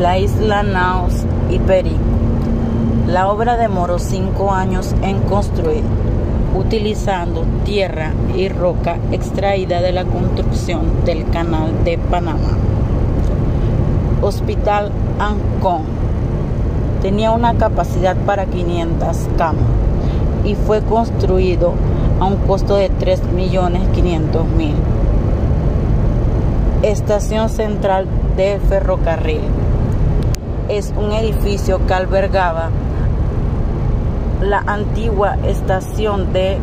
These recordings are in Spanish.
la isla Naos y Perico. La obra demoró cinco años en construir, utilizando tierra y roca extraída de la construcción del Canal de Panamá. Hospital Ancón tenía una capacidad para 500 camas y fue construido a un costo de 3.500.000. Estación Central del Ferrocarril. Es un edificio que albergaba la antigua estación de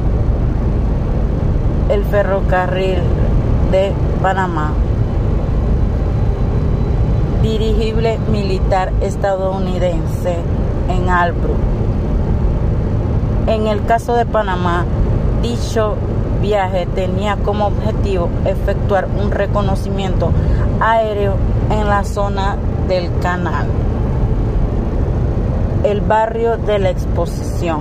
el ferrocarril de Panamá. Dirigible militar estadounidense en Albrook. En el caso de Panamá, dicho viaje tenía como objetivo efectuar un reconocimiento aéreo en la zona del canal, el barrio de la exposición.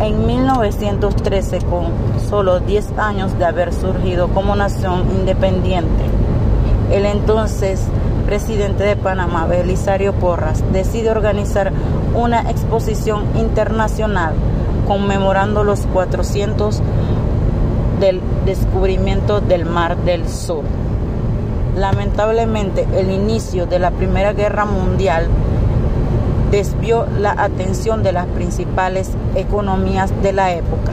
En 1913, con solo 10 años de haber surgido como nación independiente, el entonces presidente de Panamá, Belisario Porras, decide organizar una exposición internacional conmemorando los 400 del descubrimiento del Mar del Sur. Lamentablemente, el inicio de la Primera Guerra Mundial desvió la atención de las principales economías de la época.